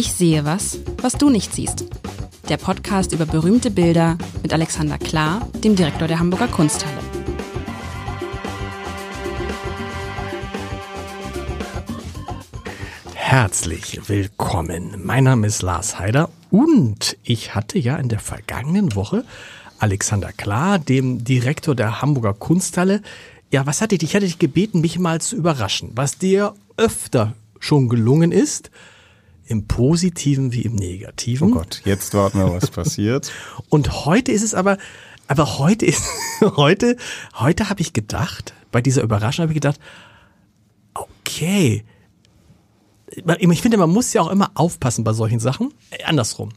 Ich sehe was, was du nicht siehst. Der Podcast über berühmte Bilder mit Alexander Klar, dem Direktor der Hamburger Kunsthalle. Herzlich willkommen. Mein Name ist Lars Heider und ich hatte ja in der vergangenen Woche Alexander Klar, dem Direktor der Hamburger Kunsthalle. Ja, was hatte ich? Ich hatte dich gebeten, mich mal zu überraschen, was dir öfter schon gelungen ist, im Positiven wie im Negativen. Oh Gott, jetzt warten wir, was passiert. Und heute ist es aber, aber heute ist, heute, heute habe ich gedacht, bei dieser Überraschung habe ich gedacht, okay, ich finde, man muss ja auch immer aufpassen bei solchen Sachen. Äh, andersrum.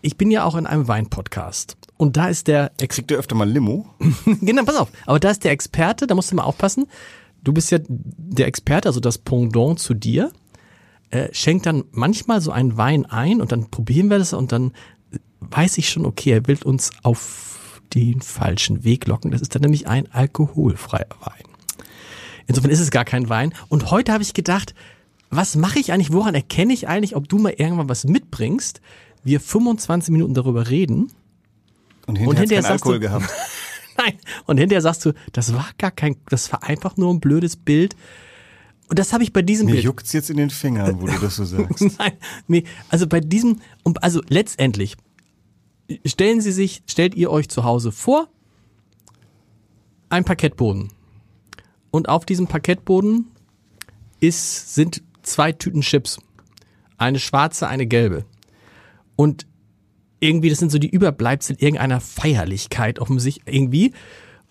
Ich bin ja auch in einem Wein-Podcast. Und da ist der. Ex Kriegt ihr öfter mal Limo? genau, pass auf. Aber da ist der Experte, da musst du mal aufpassen. Du bist ja der Experte, also das Pendant zu dir. Äh, schenkt dann manchmal so einen Wein ein und dann probieren wir das und dann weiß ich schon, okay, er will uns auf den falschen Weg locken. Das ist dann nämlich ein alkoholfreier Wein. Insofern ist es gar kein Wein. Und heute habe ich gedacht, was mache ich eigentlich, woran erkenne ich eigentlich, ob du mal irgendwann was mitbringst, wir 25 Minuten darüber reden. Und hinterher, und hinterher sagst Alkohol du, gehabt. Nein, und hinterher sagst du, das war gar kein, das war einfach nur ein blödes Bild. Und das habe ich bei diesem Mir Bild. juckt's jetzt in den Fingern, wo du das so sagst. Nein, nee, also bei diesem, also letztendlich, stellen Sie sich, stellt ihr euch zu Hause vor, ein Parkettboden. Und auf diesem Parkettboden ist, sind zwei Tüten Chips. Eine schwarze, eine gelbe. Und irgendwie, das sind so die Überbleibsel irgendeiner Feierlichkeit offensichtlich irgendwie.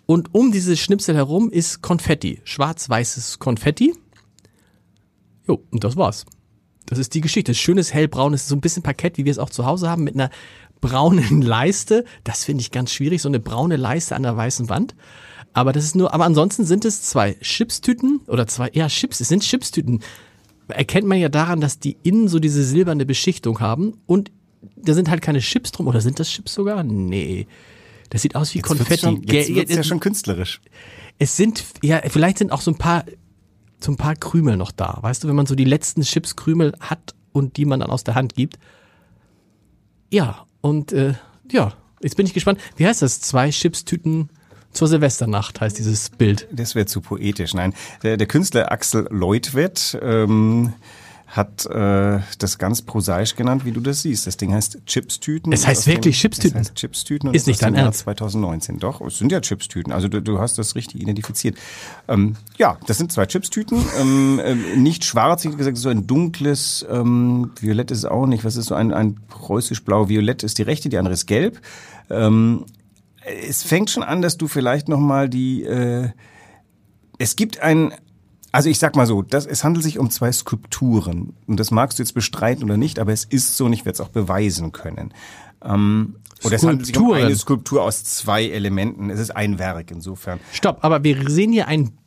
Und um diese Schnipsel herum ist Konfetti, schwarz-weißes Konfetti. Jo, und das war's. Das ist die Geschichte. Schönes hellbraunes, so ein bisschen Parkett, wie wir es auch zu Hause haben, mit einer braunen Leiste. Das finde ich ganz schwierig, so eine braune Leiste an der weißen Wand. Aber das ist nur, aber ansonsten sind es zwei Chipstüten oder zwei, ja, Chips, es sind Chipstüten erkennt man ja daran, dass die innen so diese silberne Beschichtung haben und da sind halt keine Chips drum. Oder sind das Chips sogar? Nee. Das sieht aus wie jetzt Konfetti. Schon, jetzt wird's ja schon künstlerisch. Es sind, ja, vielleicht sind auch so ein paar, so ein paar Krümel noch da. Weißt du, wenn man so die letzten Chipskrümel hat und die man dann aus der Hand gibt. Ja, und äh, ja, jetzt bin ich gespannt. Wie heißt das? Zwei Chipstüten zur Silvesternacht heißt dieses Bild. Das wäre zu poetisch. Nein, der, der Künstler Axel Leutwett ähm, hat äh, das ganz prosaisch genannt, wie du das siehst. Das Ding heißt Chipstüten. Es heißt wirklich dem, Chipstüten. Es heißt Chipstüten und ist nicht dein Ernst. 2019. Doch, es sind ja Chipstüten. Also du, du hast das richtig identifiziert. Ähm, ja, das sind zwei Chipstüten. ähm, äh, nicht schwarz, wie gesagt, so ein dunkles ähm, Violett ist es auch nicht. Was ist so ein, ein preußisch-blau-violett ist die rechte, die andere ist gelb. Ähm, es fängt schon an, dass du vielleicht noch mal die äh, es gibt ein also ich sag mal so, das, es handelt sich um zwei Skulpturen und das magst du jetzt bestreiten oder nicht, aber es ist so und ich werde es auch beweisen können. Ähm, oder es handelt sich um eine Skulptur aus zwei Elementen. Es ist ein Werk insofern. Stopp, aber wir sehen hier ein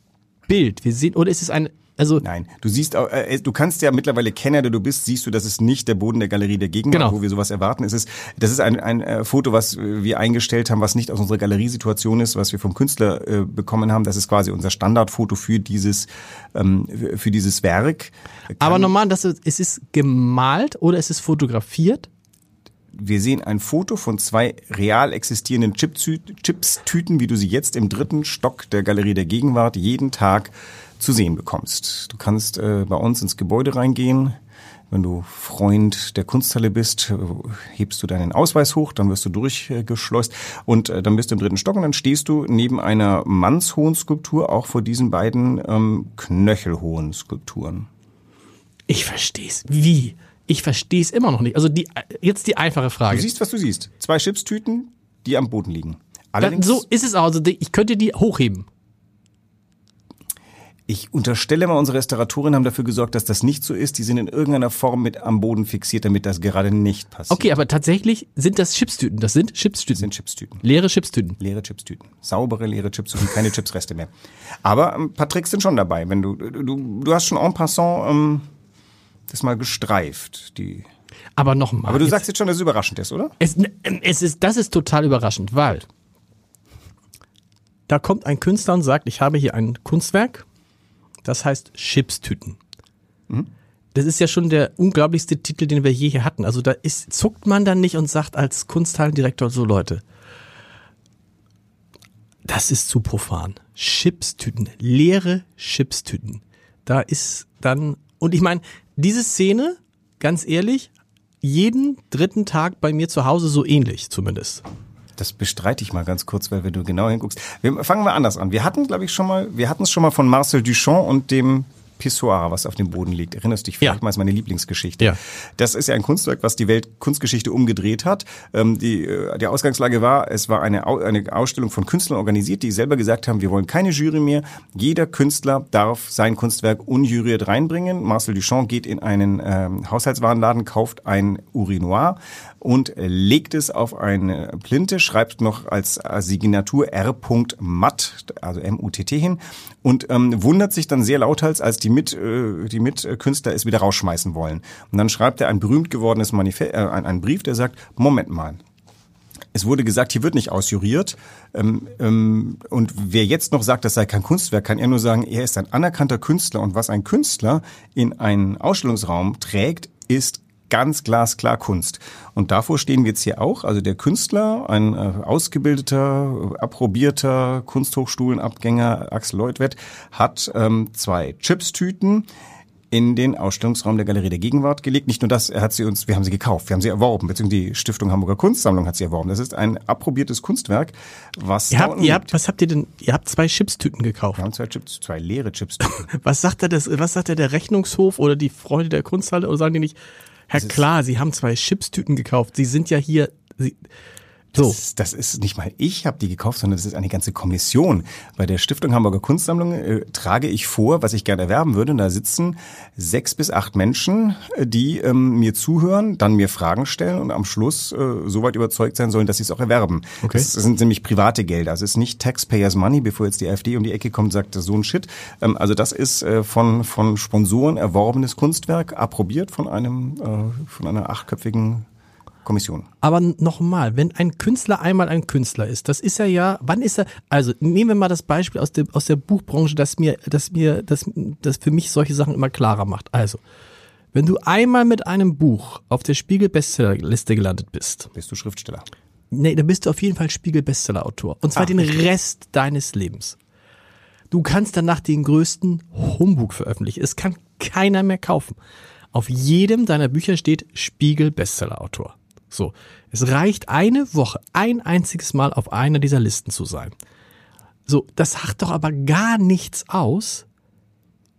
Bild. Wir sehen, oder ist es ein also Nein, du siehst, äh, du kannst ja mittlerweile Kenner, der du bist, siehst du, das ist nicht der Boden der Galerie der Gegenwart, genau. wo wir sowas erwarten. Es ist, das ist ein, ein äh, Foto, was wir eingestellt haben, was nicht aus unserer Galeriesituation ist, was wir vom Künstler äh, bekommen haben. Das ist quasi unser Standardfoto für dieses, ähm, für dieses Werk. Kann Aber normal, das ist, es ist gemalt oder es ist fotografiert? wir sehen ein Foto von zwei real existierenden Chips-Tüten, wie du sie jetzt im dritten Stock der Galerie der Gegenwart jeden Tag zu sehen bekommst. Du kannst äh, bei uns ins Gebäude reingehen. Wenn du Freund der Kunsthalle bist, äh, hebst du deinen Ausweis hoch, dann wirst du durchgeschleust und äh, dann bist du im dritten Stock und dann stehst du neben einer mannshohen Skulptur auch vor diesen beiden ähm, knöchelhohen Skulpturen. Ich versteh's. Wie? Ich versteh's immer noch nicht. Also die, jetzt die einfache Frage. Du siehst, was du siehst. Zwei Chipstüten, die am Boden liegen. Allerdings, so ist es auch. Also ich könnte die hochheben. Ich unterstelle mal, unsere Restauratoren haben dafür gesorgt, dass das nicht so ist. Die sind in irgendeiner Form mit am Boden fixiert, damit das gerade nicht passiert. Okay, aber tatsächlich sind das Chipstüten. Das sind Chipstüten. Das sind Chipstüten. Leere Chipstüten. Leere Chipstüten. Saubere, leere Chipstüten, keine Chipsreste mehr. Aber ein paar Tricks sind schon dabei. Wenn du, du, du hast schon en passant ähm, das mal gestreift. Die aber nochmal. Aber du jetzt, sagst jetzt schon, dass es überraschend ist, oder? Es, es ist, das ist total überraschend, weil da kommt ein Künstler und sagt, ich habe hier ein Kunstwerk das heißt Chipstüten. Mhm. das ist ja schon der unglaublichste Titel, den wir je hier hatten. Also da ist, zuckt man dann nicht und sagt als Kunsthallendirektor so Leute, das ist zu profan. Chipstüten, leere Chipstüten. Da ist dann, und ich meine, diese Szene, ganz ehrlich, jeden dritten Tag bei mir zu Hause so ähnlich zumindest. Das bestreite ich mal ganz kurz, weil wenn du genau hinguckst. Wir fangen mal anders an. Wir hatten, glaube ich, schon mal, wir hatten es schon mal von Marcel Duchamp und dem Pissoir, was auf dem Boden liegt. Erinnerst du dich vielleicht Ja. mal, ist meine Lieblingsgeschichte. Ja. Das ist ja ein Kunstwerk, was die Weltkunstgeschichte umgedreht hat. Ähm, die, äh, die Ausgangslage war, es war eine, Au- eine Ausstellung von Künstlern organisiert, die selber gesagt haben, wir wollen keine Jury mehr. Jeder Künstler darf sein Kunstwerk unjuriert reinbringen. Marcel Duchamp geht in einen ähm, Haushaltswarenladen, kauft ein Urinoir und legt es auf eine Plinte, schreibt noch als Signatur R. Matt, also M-U-T-T hin und ähm, wundert sich dann sehr lauthals, als die mit äh, die Mitkünstler es wieder rausschmeißen wollen. Und dann schreibt er ein berühmt gewordenes Manifest, äh, ein- einen Brief, der sagt: Moment mal. Es wurde gesagt, hier wird nicht ausjuriert. Ähm, ähm, und wer jetzt noch sagt, das sei kein Kunstwerk, kann er nur sagen, er ist ein anerkannter Künstler. Und was ein Künstler in einen Ausstellungsraum trägt, ist ganz glasklar Kunst. Und davor stehen wir jetzt hier auch. Also der Künstler, ein äh, ausgebildeter, äh, approbierter Kunsthochschulenabgänger Axel Leutwett, hat ähm, zwei Chipstüten in den Ausstellungsraum der Galerie der Gegenwart gelegt. Nicht nur das, er hat sie uns, wir haben sie gekauft, wir haben sie erworben, beziehungsweise die Stiftung Hamburger Kunstsammlung hat sie erworben. Das ist ein approbiertes Kunstwerk, was Ihr habt, ihr habt, was habt ihr denn? Ihr habt zwei Chipstüten gekauft. wir haben zwei Chips, zwei leere Chipstüten. Was sagt er das, was sagt er der Rechnungshof oder die Freunde der Kunsthalle oder sagen die nicht, Herr Klar, Sie haben zwei Chipstüten gekauft. Sie sind ja hier, Sie, so. Das, ist- das ist nicht mal ich habe die gekauft, sondern das ist eine ganze Kommission. Bei der Stiftung Hamburger Kunstsammlung äh, trage ich vor, was ich gerne erwerben würde. Und da sitzen sechs bis acht Menschen, äh, die ähm, mir zuhören, dann mir Fragen stellen und am Schluss äh, soweit überzeugt sein sollen, dass sie es auch erwerben. Okay. Das sind nämlich private Gelder. Es ist nicht Taxpayers Money, bevor jetzt die AfD um die Ecke kommt und sagt, so ein Shit. Ähm, also das ist äh, von, von Sponsoren erworbenes Kunstwerk, approbiert von einem äh, von einer achtköpfigen Kommission. Aber nochmal, wenn ein Künstler einmal ein Künstler ist, das ist er ja, wann ist er, also nehmen wir mal das Beispiel aus, dem, aus der Buchbranche, das mir, das mir, das, das für mich solche Sachen immer klarer macht. Also, wenn du einmal mit einem Buch auf der Spiegel-Bestsellerliste gelandet bist, Bist du Schriftsteller? nee, dann bist du auf jeden Fall Spiegel-Bestseller-Autor. Und zwar Ah, den richtig. Rest deines Lebens. Du kannst danach den größten Humbug veröffentlichen. Es kann keiner mehr kaufen. Auf jedem deiner Bücher steht Spiegel-Bestseller-Autor. So. Es reicht eine Woche, ein einziges Mal auf einer dieser Listen zu sein. So, das sagt doch aber gar nichts aus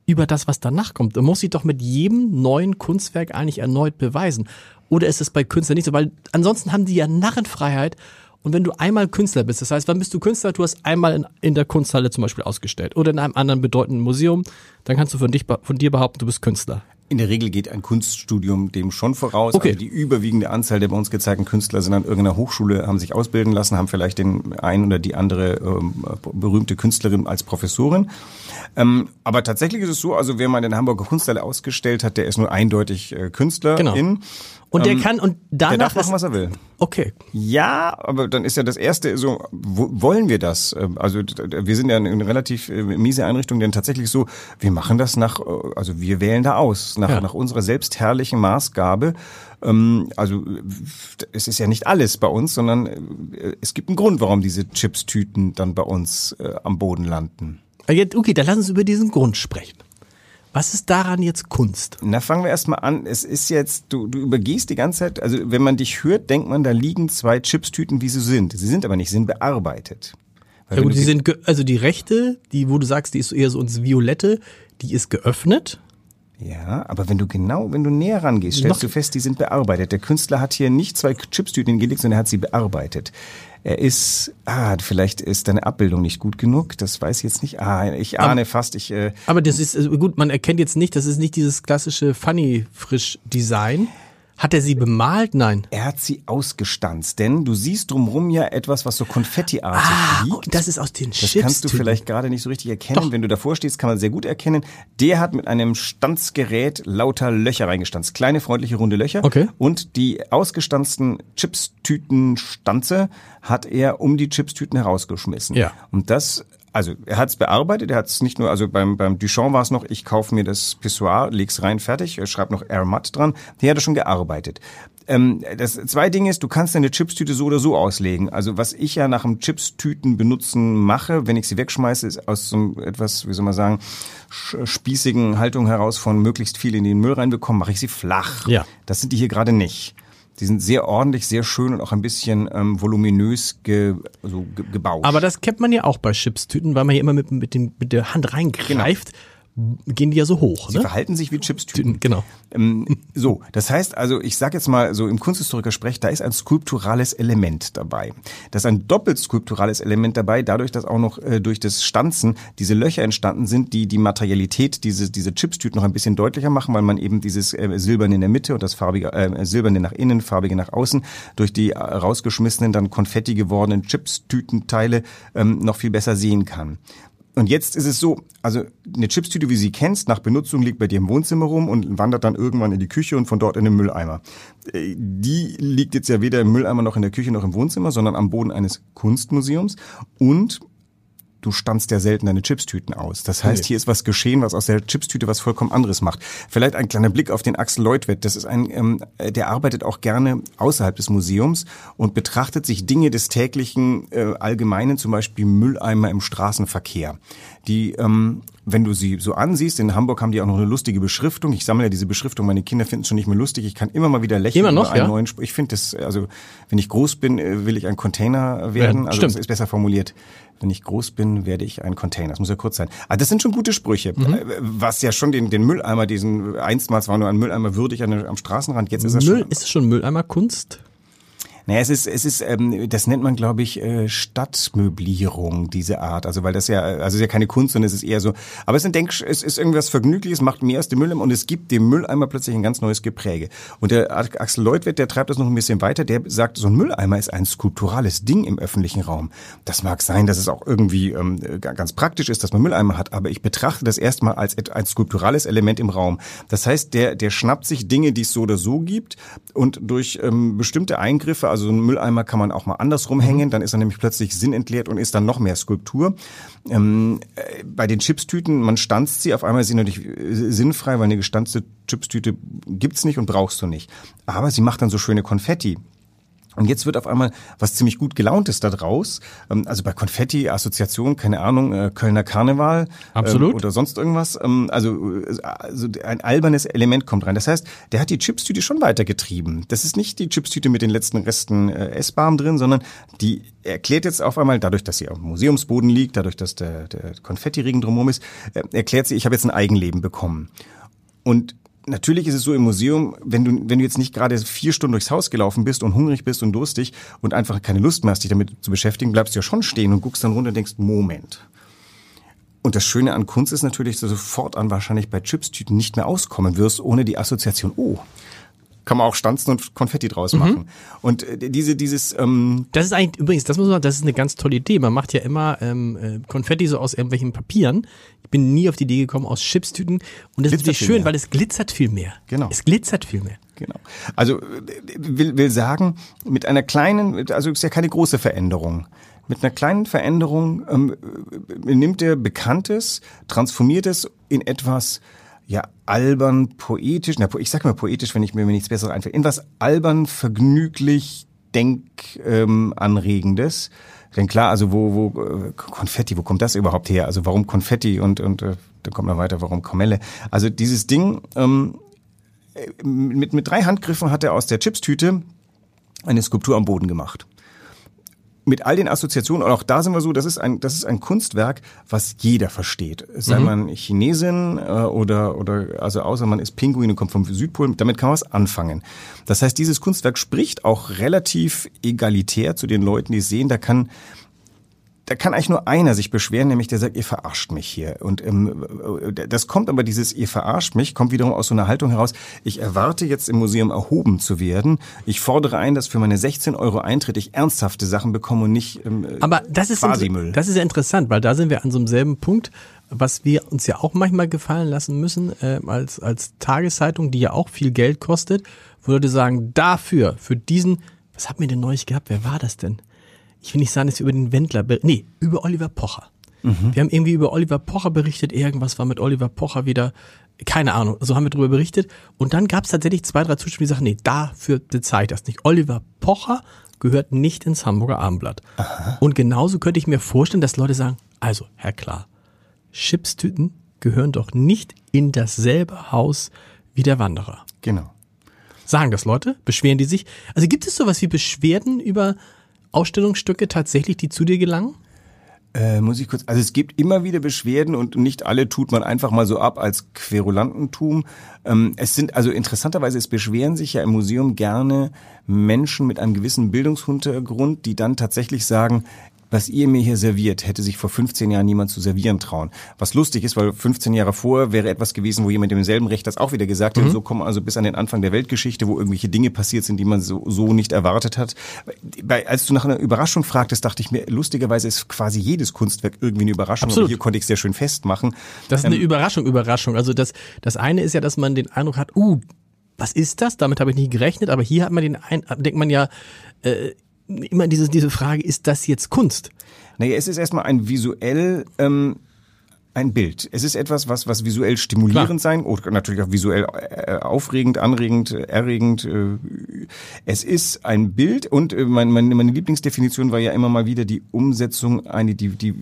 über das, was danach kommt. Du musst dich doch mit jedem neuen Kunstwerk eigentlich erneut beweisen. Oder ist es bei Künstlern nicht so? Weil ansonsten haben die ja Narrenfreiheit. Und wenn du einmal Künstler bist, das heißt, wann bist du Künstler? Du hast einmal in, in der Kunsthalle zum Beispiel ausgestellt oder in einem anderen bedeutenden Museum, dann kannst du von, dich, von dir behaupten, du bist Künstler. In der Regel geht ein Kunststudium dem schon voraus. Okay. Also die überwiegende Anzahl der bei uns gezeigten Künstler sind an irgendeiner Hochschule, haben sich ausbilden lassen, haben vielleicht den einen oder die andere ähm, berühmte Künstlerin als Professorin. Ähm, aber tatsächlich ist es so, also wer mal in der Hamburger Kunsthalle ausgestellt hat, der ist nur eindeutig äh, Künstlerin. Genau. Und der kann, und Der danach darf machen, was er will. okay. Ja, aber dann ist ja das erste so, wo, wollen wir das? Ähm, Also wir sind ja eine relativ äh, miese Einrichtung, denn tatsächlich so, wir machen das nach, äh, also wir wählen da aus, nach, Ja. nach unserer selbstherrlichen Maßgabe. Ähm, Also es ist ja nicht alles bei uns, sondern äh, es gibt einen Grund, warum diese Chips-Tüten dann bei uns am Boden landen. Okay, dann lass uns über diesen Grund sprechen. Was ist daran jetzt Kunst? Na, fangen wir erstmal an. Es ist jetzt, du, du übergehst die ganze Zeit, also wenn man dich hört, denkt man, da liegen zwei Chipstüten, wie sie sind. Sie sind aber nicht, sie sind bearbeitet. Weil Ja gut, die sind, also die rechte, die, wo du sagst, die ist eher so ins Violette, die ist geöffnet. Ja, aber wenn du genau, wenn du näher rangehst, stellst Noch- du fest, die sind bearbeitet. Der Künstler hat hier nicht zwei Chipstüten gelegt, sondern er hat sie bearbeitet. Er ist, ah, vielleicht ist deine Abbildung nicht gut genug, das weiß ich jetzt nicht. Ah, ich ahne fast, ich, äh, Aber das ist, also gut, man erkennt jetzt nicht, das ist nicht dieses klassische Funny frisch Design. Hat er sie bemalt? Nein. er hat sie ausgestanzt, denn du siehst drumrum ja etwas, was so konfettiartig Ah, liegt. das ist aus den Das Chips. kannst du vielleicht gerade nicht so richtig erkennen. Doch. Wenn du davor stehst, kann man sehr gut erkennen. Der hat mit einem Stanzgerät lauter Löcher reingestanzt. Kleine, freundliche, runde Löcher. Okay. Und die ausgestanzten Chipstüten-Stanze hat er um die Chipstüten herausgeschmissen. Ja. Und das also er hat es bearbeitet, er hat es nicht nur, also beim, beim Duchamp war es noch, ich kaufe mir das Pissoir, leg's rein, fertig, er schreibt noch Air Matt dran, hier hat er schon gearbeitet. Ähm, das zwei Dinge ist, du kannst deine Chipstüte so oder so auslegen. Also was ich ja nach dem Chipstüten benutzen mache, wenn ich sie wegschmeiße, ist aus so einem etwas, wie soll man sagen, spießigen Haltung heraus von möglichst viel in den Müll reinbekommen, mache ich sie flach. Ja. Das sind die hier gerade nicht. Die sind sehr ordentlich, sehr schön und auch ein bisschen ähm, voluminös ge, also ge, gebaut. Aber das kennt man ja auch bei Chipstüten, weil man hier immer mit, mit, den, mit der Hand reingreift. Gehen die ja so hoch. Sie ne? verhalten sich wie Chipstüten. Genau. Ähm, so, das heißt also, ich sage jetzt mal so im Kunsthistoriker Sprech, da ist ein skulpturales Element dabei. Da ist ein doppelt skulpturales Element dabei, dadurch, dass auch noch äh, durch das Stanzen diese Löcher entstanden sind, die die Materialität diese diese Chipstüten noch ein bisschen deutlicher machen, weil man eben dieses äh, silberne in der Mitte und das farbige äh, silberne nach innen, farbige nach außen durch die äh, rausgeschmissenen dann Konfetti gewordenen Chipstütenteile ähm, noch viel besser sehen kann. Und jetzt ist es so, also eine Chipstüte, wie sie kennst, nach Benutzung liegt bei dir im Wohnzimmer rum und wandert dann irgendwann in die Küche und von dort in den Mülleimer. Äh, Die liegt jetzt ja weder im Mülleimer noch in der Küche noch im Wohnzimmer, sondern am Boden eines Kunstmuseums und du stanzt ja selten deine Chipstüten aus. Das heißt, Nee. hier ist was geschehen, was aus der Chipstüte was vollkommen anderes macht. Vielleicht ein kleiner Blick auf den Axel Leutwett. Das ist ein, ähm, der arbeitet auch gerne außerhalb des Museums und betrachtet sich Dinge des täglichen äh, Allgemeinen, zum Beispiel Mülleimer im Straßenverkehr. Die, ähm, wenn du sie so ansiehst, in Hamburg haben die auch noch eine lustige Beschriftung. Ich sammle ja diese Beschriftung. Meine Kinder finden es schon nicht mehr lustig. Ich kann immer mal wieder lächeln. Immer noch, ja? neuen Sp- Ich finde das, also wenn ich groß bin, äh, will ich ein Container werden. Ja, also stimmt. das ist besser formuliert. Wenn ich groß bin, werde ich ein Container. Das muss ja kurz sein. Aber das sind schon gute Sprüche. Mhm. Äh, Was ja schon den, den Mülleimer, diesen einstmals war nur ein Mülleimer würdig an, am Straßenrand. Jetzt ist er Müll, schon. ist es schon Mülleimerkunst? Naja, es ist, es ist, ähm, das nennt man, glaube ich, äh, Stadtmöblierung, diese Art. Also weil das ja, also es ist ja keine Kunst, sondern es ist eher so. Aber es ist, ein Denk, es ist irgendwas Vergnügliches, macht mehr als den Mülleimer und es gibt dem Mülleimer plötzlich ein ganz neues Gepräge. Und der Axel Leutwitt, der treibt das noch ein bisschen weiter, der sagt, so ein Mülleimer ist ein skulpturales Ding im öffentlichen Raum. Das mag sein, dass es auch irgendwie ähm, ga- ganz praktisch ist, dass man Mülleimer hat, aber ich betrachte das erstmal als ein skulpturales Element im Raum. Das heißt, der, der schnappt sich Dinge, die es so oder so gibt und durch ähm, bestimmte Eingriffe, also so einen Mülleimer kann man auch mal andersrum hängen, dann ist er nämlich plötzlich sinnentleert und ist dann noch mehr Skulptur. Ähm, äh, bei den Chipstüten, man stanzt sie, auf einmal ist sie natürlich äh, sinnfrei, weil eine gestanzte Chipstüte gibt's nicht und brauchst du nicht. Aber sie macht dann so schöne Konfetti. Und jetzt wird auf einmal was ziemlich gut gelauntes da draus. Ähm, Also bei Konfetti, Assoziation, keine Ahnung, äh, Kölner Karneval Absolut. ähm, oder sonst irgendwas. Ähm, Also, äh, also ein albernes Element kommt rein. Das heißt, der hat die Chipstüte schon weitergetrieben. Das ist nicht die Chipstüte mit den letzten Resten äh, Essbarem drin, sondern die erklärt jetzt auf einmal, dadurch, dass sie auf dem Museumsboden liegt, dadurch, dass der, der Konfettiregen drumherum ist, erklärt sie, ich habe jetzt ein Eigenleben bekommen. Und natürlich ist es so im Museum, wenn du, wenn du jetzt nicht gerade vier Stunden durchs Haus gelaufen bist und hungrig bist und durstig und einfach keine Lust mehr hast, dich damit zu beschäftigen, bleibst du ja schon stehen und guckst dann runter und denkst, Moment. Und das Schöne an Kunst ist natürlich, dass du sofort an wahrscheinlich bei Chipstüten nicht mehr auskommen wirst, ohne die Assoziation, oh, kann man auch stanzen und Konfetti draus machen. Und äh, diese, dieses, ähm, Das ist eigentlich, übrigens, das muss man, das ist eine ganz tolle Idee. Man macht ja immer ähm, äh, Konfetti so aus irgendwelchen Papieren. Ich bin nie auf die Idee gekommen, aus Chipstüten. Und das ist Glitzert natürlich viel schön, mehr. weil es glitzert viel mehr. Genau. Es glitzert viel mehr. Genau. Also äh, will, will sagen, mit einer kleinen, also ist ja keine große Veränderung. Mit einer kleinen Veränderung ähm, äh, nimmt er Bekanntes, transformiert es in etwas ja albern, poetisch. Na, ich sag mal poetisch, wenn ich mir nichts Besseres einfällt. In was albern, vergnüglich, denk ähm. Denn klar, also wo, wo äh, Konfetti, wo kommt das überhaupt her? Also warum Konfetti und und äh, dann kommt noch weiter, warum Kamelle? Also dieses Ding. Ähm, mit, mit drei Handgriffen hat er aus der Chipstüte eine Skulptur am Boden gemacht. Mit all den Assoziationen, und auch da sind wir so, das ist ein, das ist ein Kunstwerk, was jeder versteht. Sei man Chinesin äh, oder, oder, also außer man ist Pinguin und kommt vom Südpol, damit kann man was anfangen. Das heißt, dieses Kunstwerk spricht auch relativ egalitär zu den Leuten, die es sehen. Da kann, da kann eigentlich nur einer sich beschweren, nämlich der sagt, ihr verarscht mich hier. Und ähm, äh, das kommt aber dieses, ihr verarscht mich, kommt wiederum aus so einer Haltung heraus, ich erwarte jetzt im Museum erhoben zu werden. Ich fordere ein, dass für meine 16 Euro Eintritt ich ernsthafte Sachen bekomme und nicht ähm, Aber das ist, quasi Müll. das ist ja interessant, weil da sind wir an so einem selben Punkt, was wir uns ja auch manchmal gefallen lassen müssen, äh, als, als Tageszeitung, die ja auch viel Geld kostet, Leute sagen, dafür, für diesen, was hatten wir denn neulich gehabt? Wer war das denn? Ich will nicht sagen, dass wir über den Wendler, nee, über Oliver Pocher. Wir haben irgendwie über Oliver Pocher berichtet, irgendwas war mit Oliver Pocher wieder, keine Ahnung, so haben wir drüber berichtet. Und dann gab es tatsächlich zwei, drei Zuschauer, die sagen, nee, dafür bezahlt das nicht. Oliver Pocher gehört nicht ins Hamburger Abendblatt. Und genauso könnte ich mir vorstellen, dass Leute sagen, also, Herr Klar, Chipstüten gehören doch nicht in dasselbe Haus wie der Wanderer. Genau. Sagen das Leute? Beschweren die sich? Also gibt es sowas wie Beschwerden über Ausstellungsstücke tatsächlich, die zu dir gelangen? Äh, muss ich kurz, also es gibt immer wieder Beschwerden und nicht alle tut man einfach mal so ab als Querulantentum. Ähm, es sind, also interessanterweise, es beschweren sich ja im Museum gerne Menschen mit einem gewissen Bildungshintergrund, die dann tatsächlich sagen, was ihr mir hier serviert, hätte sich vor 15 Jahren niemand zu servieren trauen. Was lustig ist, weil 15 Jahre vorher wäre etwas gewesen, wo jemand im selben Recht das auch wieder gesagt hätte. So kommen also bis an den Anfang der Weltgeschichte, wo irgendwelche Dinge passiert sind, die man so, so nicht erwartet hat. Bei, als du nach einer Überraschung fragtest, dachte ich mir, lustigerweise ist quasi jedes Kunstwerk irgendwie eine Überraschung. Absolut. Aber hier konnte ich es sehr schön festmachen. Das ist eine Überraschung, Überraschung. Also das, das eine ist ja, dass man den Eindruck hat, uh, was ist das? Damit habe ich nicht gerechnet, aber hier hat man den ein, denkt man ja äh, immer diese, diese Frage, ist das jetzt Kunst? Naja, es ist erstmal ein visuell ähm, ein Bild. Es ist etwas, was, was visuell stimulierend Klar. sein oder natürlich auch visuell äh, aufregend, anregend, erregend. Äh, es ist ein Bild und äh, mein, meine, meine Lieblingsdefinition war ja immer mal wieder die Umsetzung, eine, die, die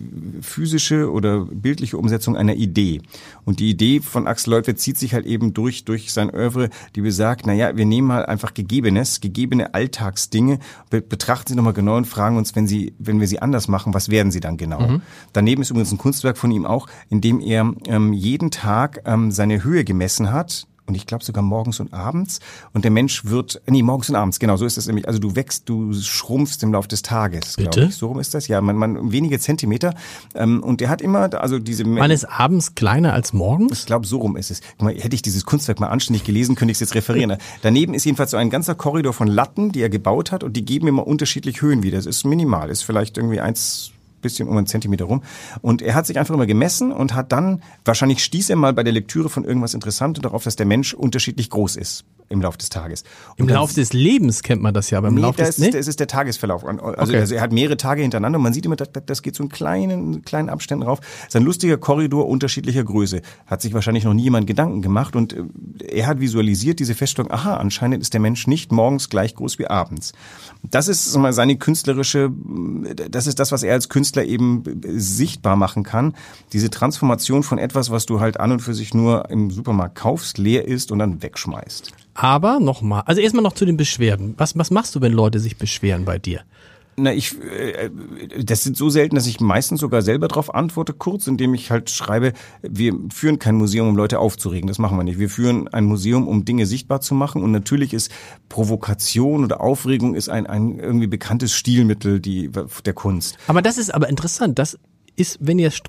physische oder bildliche Umsetzung einer Idee. Und die Idee von Axel Leutwert zieht sich halt eben durch, durch sein Oeuvre, die besagt, naja, wir nehmen mal einfach Gegebenes, gegebene Alltagsdinge, be betrachten sie nochmal genau und fragen uns, wenn sie, wenn wir sie anders machen, was werden sie dann genau? Daneben ist übrigens ein Kunstwerk von ihm auch, in dem er ähm, jeden Tag ähm, seine Höhe gemessen hat. Und ich glaube sogar morgens und abends. Und der Mensch wird, nee, morgens und abends, genau, so ist es nämlich. Also du wächst, du schrumpfst im Laufe des Tages, glaube ich. So rum ist das, ja, man, man wenige Zentimeter. Ähm, und der hat immer, also diese Man ist abends kleiner als morgens? ich glaube, so rum ist es. Guck mal, hätte ich dieses Kunstwerk mal anständig gelesen, könnte ich es jetzt referieren. Daneben ist jedenfalls so ein ganzer Korridor von Latten, die er gebaut hat und die geben immer unterschiedlich Höhen wieder. Das ist minimal, ist vielleicht irgendwie eins bisschen um einen Zentimeter rum. Und er hat sich einfach immer gemessen und hat dann, wahrscheinlich stieß er mal bei der Lektüre von irgendwas Interessantem darauf, dass der Mensch unterschiedlich groß ist im Laufe des Tages. Im Und dann- Lauf des Lebens kennt man das ja, aber im Nee, Lauf das, des, nee? ist, das ist der Tagesverlauf. Also, Okay. also er hat mehrere Tage hintereinander und man sieht immer, das, das geht so in kleinen, kleinen Abständen rauf. Es ist ein lustiger Korridor unterschiedlicher Größe. Hat sich wahrscheinlich noch nie jemand Gedanken gemacht und äh, er hat visualisiert diese Feststellung, aha, anscheinend ist der Mensch nicht morgens gleich groß wie abends. Das ist mal, seine künstlerische, das ist das, was er als Künstler eben sichtbar machen kann. Diese Transformation von etwas, was du halt an und für sich nur im Supermarkt kaufst, leer ist und dann wegschmeißt. Aber nochmal, also erstmal noch zu den Beschwerden. Was, was machst du, wenn Leute sich beschweren bei dir? Na, ich, äh, das sind so selten, dass ich meistens sogar selber darauf antworte, kurz, indem ich halt schreibe, wir führen kein Museum, um Leute aufzuregen. Das machen wir nicht. Wir führen ein Museum, um Dinge sichtbar zu machen. Und natürlich ist Provokation oder Aufregung ist ein, ein irgendwie bekanntes Stilmittel die, der Kunst. Aber das ist aber interessant. Das ist, wenn ihr St-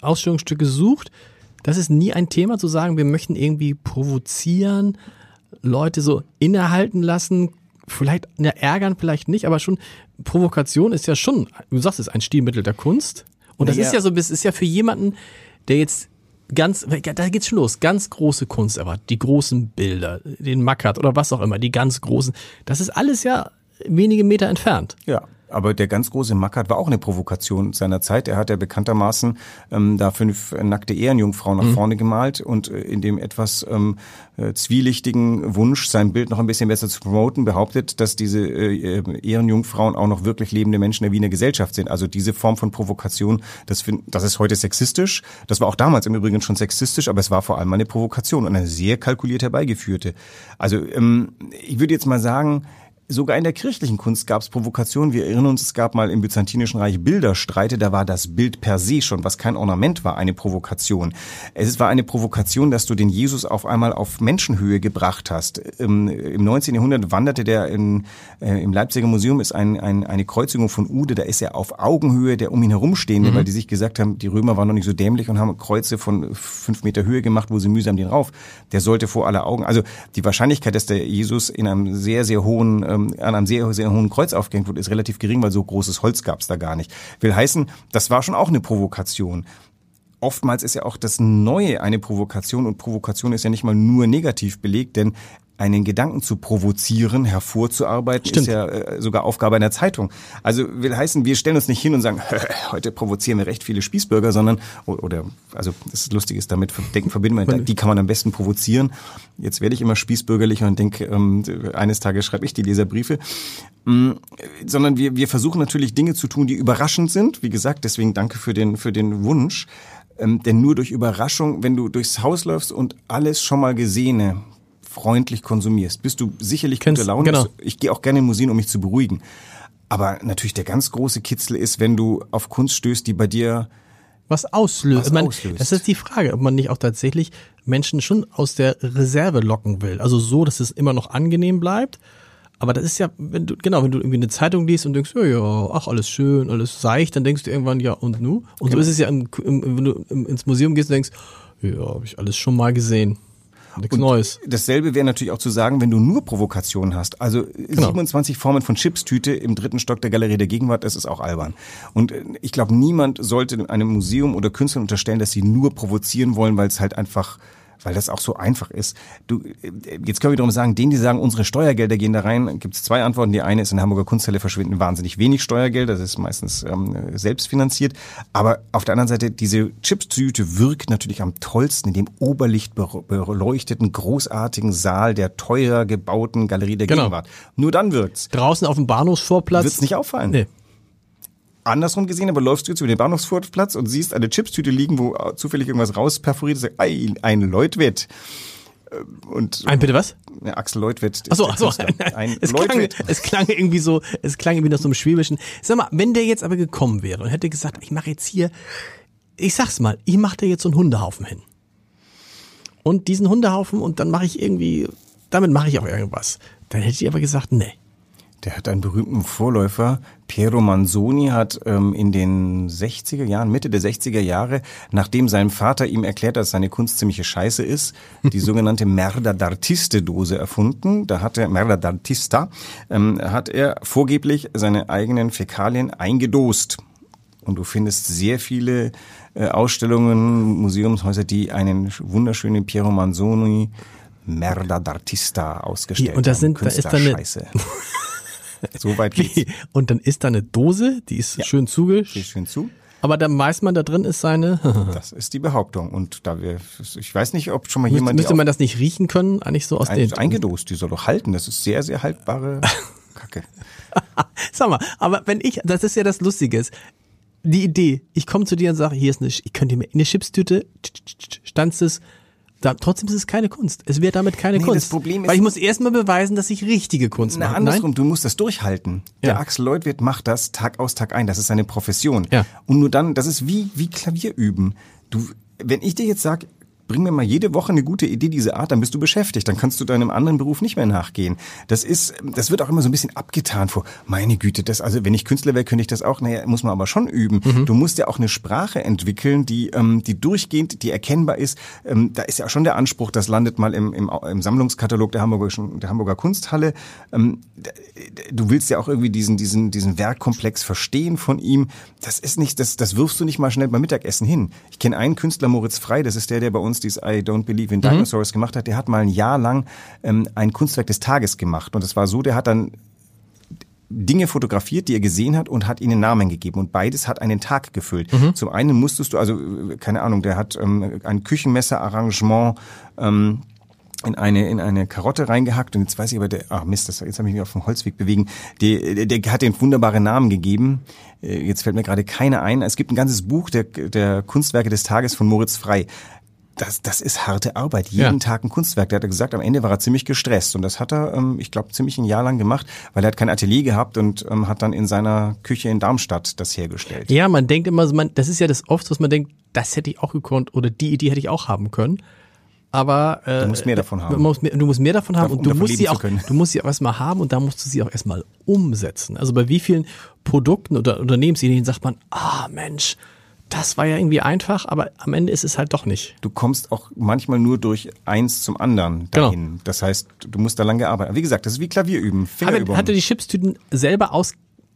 Ausstellungsstücke sucht, das ist nie ein Thema zu sagen, wir möchten irgendwie provozieren, Leute so innehalten lassen, vielleicht ja, ärgern, vielleicht nicht, aber schon Provokation ist ja schon, du sagst es, ein Stilmittel der Kunst. Und das Naja. ist ja so, das ist ja für jemanden, der jetzt ganz, da geht's schon los, ganz große Kunst erwartet, die großen Bilder, den Mackert oder was auch immer, die ganz großen, das ist alles ja wenige Meter entfernt. Ja. Aber der ganz große Mackert war auch eine Provokation seiner Zeit. Er hat ja bekanntermaßen ähm, da fünf nackte Ehrenjungfrauen nach vorne gemalt und äh, in dem etwas ähm, äh, zwielichtigen Wunsch, sein Bild noch ein bisschen besser zu promoten, behauptet, dass diese äh, äh, Ehrenjungfrauen auch noch wirklich lebende Menschen der Wiener Gesellschaft sind. Also diese Form von Provokation, das, find, das ist heute sexistisch. Das war auch damals im Übrigen schon sexistisch, aber es war vor allem eine Provokation und eine sehr kalkuliert herbeigeführte. Also ähm, ich würde jetzt mal sagen, Sogar in der kirchlichen Kunst gab es Provokationen. Wir erinnern uns, es gab mal im Byzantinischen Reich Bilderstreite, da war das Bild per se schon, was kein Ornament war, eine Provokation. Es war eine Provokation, dass du den Jesus auf einmal auf Menschenhöhe gebracht hast. Ähm, Im 19. Jahrhundert wanderte der in, äh, im Leipziger Museum ist ein, ein, eine Kreuzigung von Ude, da ist er auf Augenhöhe der um ihn herumstehende, weil die sich gesagt haben, die Römer waren noch nicht so dämlich und haben Kreuze von fünf Meter Höhe gemacht, wo sie mühsam den rauf. Der sollte vor aller Augen, also die Wahrscheinlichkeit, dass der Jesus in einem sehr, sehr hohen ähm, an einem sehr, sehr hohen Kreuz aufgehängt wurde, ist relativ gering, weil so großes Holz gab es da gar nicht. Will heißen, das war schon auch eine Provokation. Oftmals ist ja auch das Neue eine Provokation und Provokation ist ja nicht mal nur negativ belegt, denn einen Gedanken zu provozieren, hervorzuarbeiten, Stimmt. ist ja äh, sogar Aufgabe einer Zeitung. Also will heißen, wir stellen uns nicht hin und sagen, heute provozieren wir recht viele Spießbürger, sondern oder also das Lustige ist damit denken verbinden wir, die kann man am besten provozieren. Jetzt werde ich immer spießbürgerlicher und denke, ähm, eines Tages schreibe ich die Leserbriefe. Mm, sondern wir, wir versuchen natürlich Dinge zu tun, die überraschend sind. Wie gesagt, deswegen danke für den, für den Wunsch. Ähm, denn nur durch Überraschung, wenn du durchs Haus läufst und alles schon mal Gesehene freundlich konsumierst, bist du sicherlich Kennst- gute Laune. genau. Ich gehe auch gerne in Museen, um mich zu beruhigen. Aber natürlich der ganz große Kitzel ist, wenn du auf Kunst stößt, die bei dir was auslöst. Was man, auslöst. Das ist die Frage, ob man nicht auch tatsächlich Menschen schon aus der Reserve locken will. Also so, dass es immer noch angenehm bleibt. Aber das ist ja, wenn du, genau, wenn du irgendwie eine Zeitung liest und denkst, ja, ja, ach, alles schön, alles seicht, dann denkst du irgendwann, ja, und nu? Und so ist es ja, im, im, wenn du ins Museum gehst und denkst, ja, habe ich alles schon mal gesehen. Nichts Neues. Dasselbe wäre natürlich auch zu sagen, wenn du nur Provokationen hast. Also 27 Formen von Chipstüte im dritten Stock der Galerie der Gegenwart, das ist auch albern. Und äh, ich glaube, niemand sollte einem Museum oder Künstlern unterstellen, dass sie nur provozieren wollen, weil es halt einfach weil das auch so einfach ist. Du, äh, jetzt können wir wiederum sagen, denen, die sagen, unsere Steuergelder gehen da rein, gibt es zwei Antworten. Die eine ist, in der Hamburger Kunsthalle verschwinden wahnsinnig wenig Steuergelder, das ist meistens ähm, selbstfinanziert. Aber auf der anderen Seite, diese Chipstüte wirkt natürlich am tollsten in dem Oberlicht beleuchteten, großartigen Saal der teuer gebauten Galerie der Genau. Gegenwart. Nur dann wirkt's. Draußen auf dem Bahnhofsvorplatz. Wird's nicht auffallen. Nee. Andersrum gesehen, aber läufst du jetzt über den Bahnhofsvorplatz und siehst eine Chipstüte liegen, wo zufällig irgendwas rausperforiert ist, ein, ein Leutwett. Äh, Und Ein bitte was? ja, Axel Leutwett. Achso, achso. Ein Es klang, es klang irgendwie so, es klang irgendwie nach so einem Schwäbischen. Sag mal, wenn der jetzt aber gekommen wäre und hätte gesagt, ich mache jetzt hier, ich sag's mal, ich mache da jetzt so einen Hundehaufen hin. Und diesen Hundehaufen und dann mache ich irgendwie, damit mache ich auch irgendwas. Dann hätte ich aber gesagt, nee. Der hat einen berühmten Vorläufer. Piero Manzoni hat ähm, in den 60er Jahren, Mitte der 60er Jahre, nachdem sein Vater ihm erklärt dass seine Kunst ziemliche Scheiße ist, die sogenannte Merda d'Artiste Dose erfunden. Da hat er, Merda d'Artista, ähm, hat er vorgeblich seine eigenen Fäkalien eingedost. Und du findest sehr viele äh, Ausstellungen, Museumshäuser, die einen wunderschönen Piero Manzoni Merda d'Artista ausgestellt Und das haben. sind- da ist dann eine-. So weit geht's. Und dann ist da eine Dose, die ist schön zugesch. Geht schön zu. Aber der Maismann da drin ist seine. Das ist die Behauptung. Und da wir, ich weiß nicht, ob schon mal jemand müsste die man das nicht riechen können? Eigentlich so aus auf- den. ein, eingedost, die soll doch halten. Das ist sehr, sehr haltbare Kacke. Sag mal, aber wenn ich, das ist ja das Lustige ist, die Idee, ich komme zu dir und sage, hier ist eine, ich könnte mir eine Chipstüte, stanzt es, da, trotzdem ist es keine Kunst. Es wird damit keine Nee, Kunst. das Problem ist- weil ich muss erstmal beweisen, dass ich richtige Kunst Na, mache. andersrum, du musst das durchhalten. Der Ja. Axel Leutwirt macht das Tag aus, Tag ein. Das ist seine Profession. Ja. Und nur dann, das ist wie, wie Klavier üben. Du, wenn ich dir jetzt sag, bring mir mal jede Woche eine gute Idee dieser Art, dann bist du beschäftigt. Dann kannst du deinem anderen Beruf nicht mehr nachgehen. Das ist, das wird auch immer so ein bisschen abgetan vor, meine Güte, das, also wenn ich Künstler wäre, könnte ich das auch. Naja, muss man aber schon üben. Mhm. Du musst ja auch eine Sprache entwickeln, die, ähm, die durchgehend, die erkennbar ist. Ähm, da ist ja auch schon der Anspruch, das landet mal im, im, im Sammlungskatalog der Hamburger, der Hamburger Kunsthalle. Ähm, du willst ja auch irgendwie diesen, diesen, diesen Werkkomplex verstehen von ihm. Das ist nicht, das, das wirfst du nicht mal schnell beim Mittagessen hin. Ich kenne einen Künstler, Moritz Frei, das ist der, der bei uns dieses I Don't Believe in Dinosaurs gemacht hat. Der hat mal ein Jahr lang ähm, ein Kunstwerk des Tages gemacht. Und es war so, der hat dann Dinge fotografiert, die er gesehen hat und hat ihnen Namen gegeben. Und beides hat einen Tag gefüllt. Zum einen musstest du, also keine Ahnung, der hat ähm, ein Küchenmesserarrangement ähm, in eine in eine Karotte reingehackt und jetzt weiß ich aber der ah Mist das, jetzt habe ich mich auf dem Holzweg bewegen der, der, der hat den wunderbaren Namen gegeben Äh, jetzt fällt mir gerade keiner ein es gibt ein ganzes Buch der der Kunstwerke des Tages von Moritz Frei das, das ist harte Arbeit. Jeden Ja. Tag ein Kunstwerk. Der hat gesagt, am Ende war er ziemlich gestresst. Und das hat er, ähm, ich glaube, ziemlich ein Jahr lang gemacht, weil er hat kein Atelier gehabt und ähm, hat dann in seiner Küche in Darmstadt das hergestellt. Ja, man denkt immer, so, man, das ist ja das oft, was man denkt, das hätte ich auch gekonnt oder die Idee hätte ich auch haben können. Aber äh, Du musst mehr davon haben. Du musst mehr, du musst mehr davon haben Um und du musst sie auch, du musst sie auch erstmal haben und da musst du sie auch erstmal umsetzen. Also bei wie vielen Produkten oder Unternehmensideen sagt man, ah Mensch, das war ja irgendwie einfach, aber am Ende ist es halt doch nicht. Du kommst auch manchmal nur durch eins zum anderen Genau. dahin. Das heißt, du musst da lange arbeiten. Wie gesagt, das ist wie Klavier üben, Hat er, hat er die Chipstüten selber aus...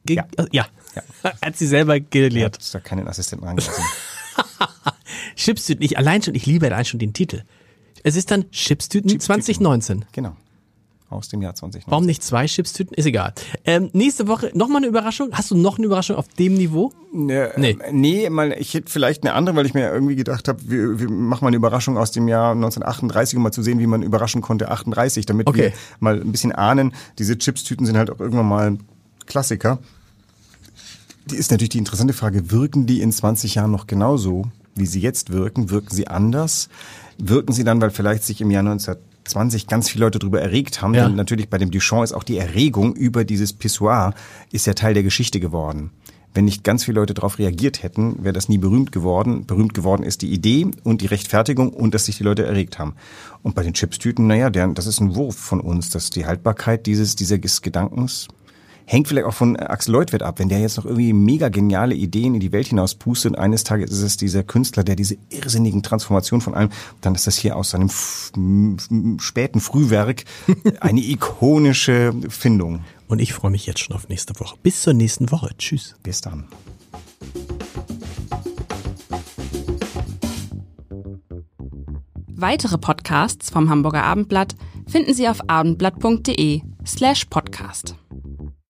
Ja. ja. Hat sie selber Er gelehrt. hat da keinen Assistenten rangelassen. Chipstüten, ich allein schon, ich liebe allein schon den Titel. Es ist dann Chipstüten Chipstüten. 2019. genau. Aus dem Jahr 2019. Warum nicht zwei Chipstüten? Ist egal. Ähm, nächste Woche nochmal eine Überraschung. Hast du noch eine Überraschung auf dem Niveau? Nee. Nee. Nee, mal, ich hätte vielleicht eine andere, weil ich mir irgendwie gedacht habe, wir, wir machen mal eine Überraschung aus dem Jahr 1938, um mal zu sehen, wie man überraschen konnte 38, damit Okay. wir mal ein bisschen ahnen. Diese Chipstüten sind halt auch irgendwann mal Klassiker. Die ist natürlich die interessante Frage, wirken die in 20 Jahren noch genauso, wie sie jetzt wirken? Wirken sie anders? Wirken sie dann, weil vielleicht sich im Jahr 1920 ganz viele Leute darüber erregt haben? Ja. Denn natürlich bei dem Duchamp ist auch die Erregung über dieses Pissoir ist ja Teil der Geschichte geworden. Wenn nicht ganz viele Leute darauf reagiert hätten, wäre das nie berühmt geworden. Berühmt geworden ist die Idee und die Rechtfertigung und dass sich die Leute erregt haben. Und bei den Chipstüten, naja, der, das ist ein Wurf von uns, dass die Haltbarkeit dieses, dieses Gedankens hängt vielleicht auch von Axel Leutwert ab. Wenn der jetzt noch irgendwie mega geniale Ideen in die Welt hinaus pustet und eines Tages ist es dieser Künstler, der diese irrsinnigen Transformationen von allem, dann ist das hier aus seinem späten Frühwerk eine ikonische Findung. Und ich freue mich jetzt schon auf nächste Woche. Bis zur nächsten Woche. Tschüss. Bis dann. Weitere Podcasts vom Hamburger Abendblatt finden Sie auf abendblatt.de slash podcast.